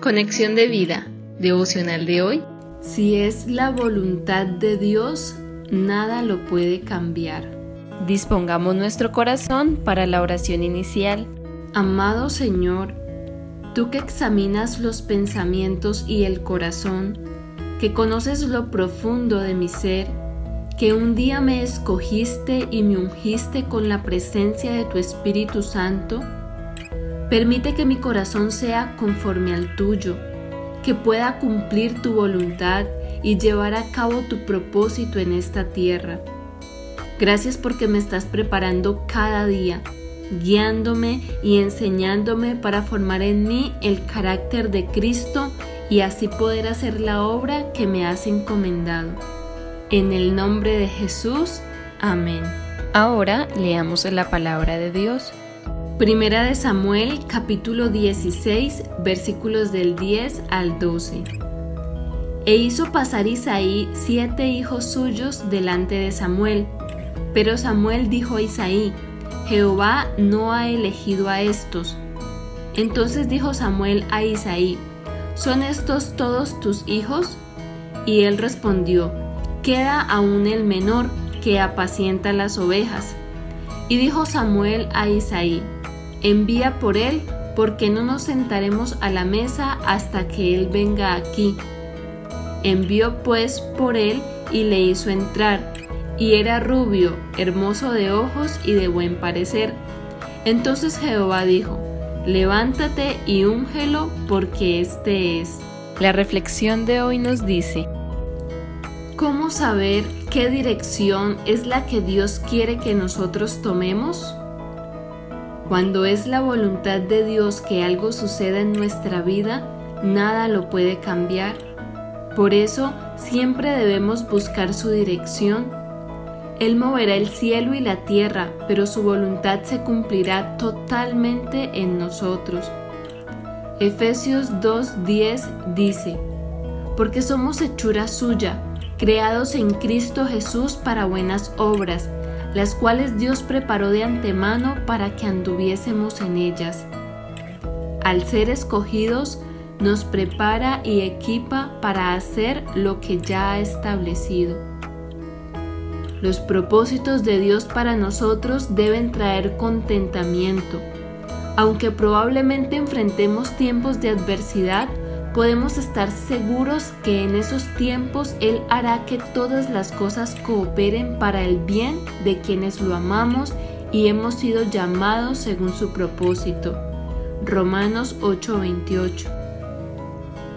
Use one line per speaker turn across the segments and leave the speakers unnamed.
Conexión de vida, devocional de hoy.
Si es la voluntad de Dios, nada lo puede cambiar.
Dispongamos nuestro corazón para la oración inicial.
Amado Señor, tú que examinas los pensamientos y el corazón, que conoces lo profundo de mi ser, que un día me escogiste y me ungiste con la presencia de tu Espíritu Santo, permite que mi corazón sea conforme al tuyo, que pueda cumplir tu voluntad y llevar a cabo tu propósito en esta tierra. Gracias porque me estás preparando cada día, guiándome y enseñándome para formar en mí el carácter de Cristo y así poder hacer la obra que me has encomendado. En el nombre de Jesús, amén.
Ahora leamos la palabra de Dios.
Primera de Samuel capítulo 16 versículos del 10 al 12. E hizo pasar Isaí siete hijos suyos delante de Samuel. Pero Samuel dijo a Isaí, Jehová no ha elegido a estos. Entonces dijo Samuel a Isaí, ¿son estos todos tus hijos? Y él respondió, queda aún el menor que apacienta las ovejas. Y dijo Samuel a Isaí, envía por él, porque no nos sentaremos a la mesa hasta que él venga aquí. Envió pues por él y le hizo entrar, y era rubio, hermoso de ojos y de buen parecer. Entonces Jehová dijo, levántate y úngelo, porque este es.
La reflexión de hoy nos dice,
¿Cómo saber qué dirección es la que Dios quiere que nosotros tomemos? Cuando es la voluntad de Dios que algo suceda en nuestra vida, nada lo puede cambiar. Por eso siempre debemos buscar su dirección. Él moverá el cielo y la tierra, pero su voluntad se cumplirá totalmente en nosotros. Efesios 2.10 dice, porque somos hechura suya, creados en Cristo Jesús para buenas obras, las cuales Dios preparó de antemano para que anduviésemos en ellas. Al ser escogidos, nos prepara y equipa para hacer lo que ya ha establecido. Los propósitos de Dios para nosotros deben traer contentamiento. Aunque probablemente enfrentemos tiempos de adversidad, podemos estar seguros que en esos tiempos Él hará que todas las cosas cooperen para el bien de quienes lo amamos y hemos sido llamados según su propósito. Romanos 8:28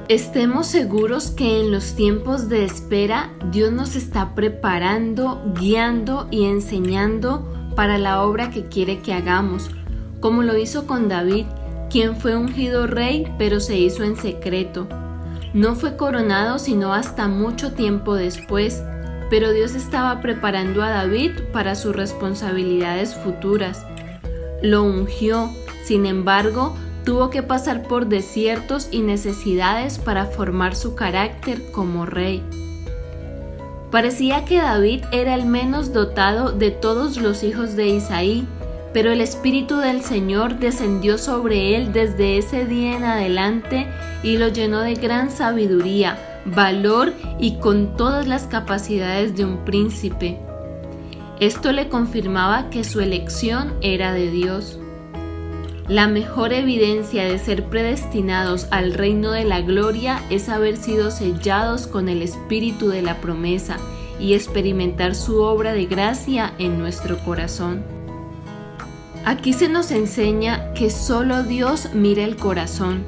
Estemos seguros que en los tiempos de espera Dios nos está preparando, guiando y enseñando para la obra que quiere que hagamos, como lo hizo con David quien fue ungido rey pero se hizo en secreto. No fue coronado sino hasta mucho tiempo después, pero Dios estaba preparando a David para sus responsabilidades futuras. Lo ungió, sin embargo, tuvo que pasar por desiertos y necesidades para formar su carácter como rey. Parecía que David era el menos dotado de todos los hijos de Isaí, pero el Espíritu del Señor descendió sobre él desde ese día en adelante y lo llenó de gran sabiduría, valor y con todas las capacidades de un príncipe. Esto le confirmaba que su elección era de Dios. La mejor evidencia de ser predestinados al reino de la gloria es haber sido sellados con el espíritu de la promesa y experimentar su obra de gracia en nuestro corazón. Aquí se nos enseña que solo Dios mira el corazón.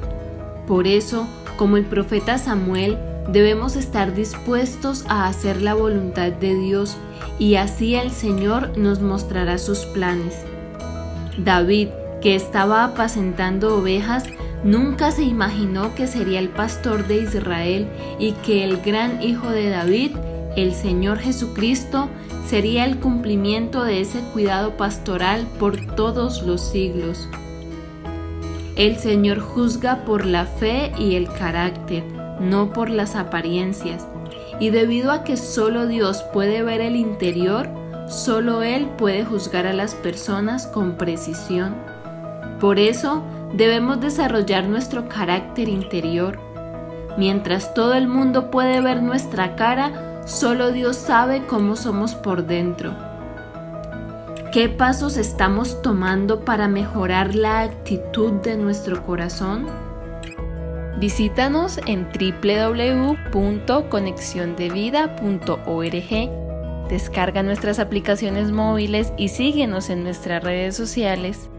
Por eso, como el profeta Samuel, debemos estar dispuestos a hacer la voluntad de Dios y así el Señor nos mostrará sus planes. David, que estaba apacentando ovejas, nunca se imaginó que sería el pastor de Israel y que el gran hijo de David, el Señor Jesucristo, sería el cumplimiento de ese cuidado pastoral por todos los siglos. El Señor juzga por la fe y el carácter, no por las apariencias, y debido a que solo Dios puede ver el interior, solo Él puede juzgar a las personas con precisión. Por eso Debemos desarrollar nuestro carácter interior. Mientras todo el mundo puede ver nuestra cara, solo Dios sabe cómo somos por dentro. ¿Qué pasos estamos tomando para mejorar la actitud de nuestro corazón?
Visítanos en www.conexiondevida.org. Descarga nuestras aplicaciones móviles y síguenos en nuestras redes sociales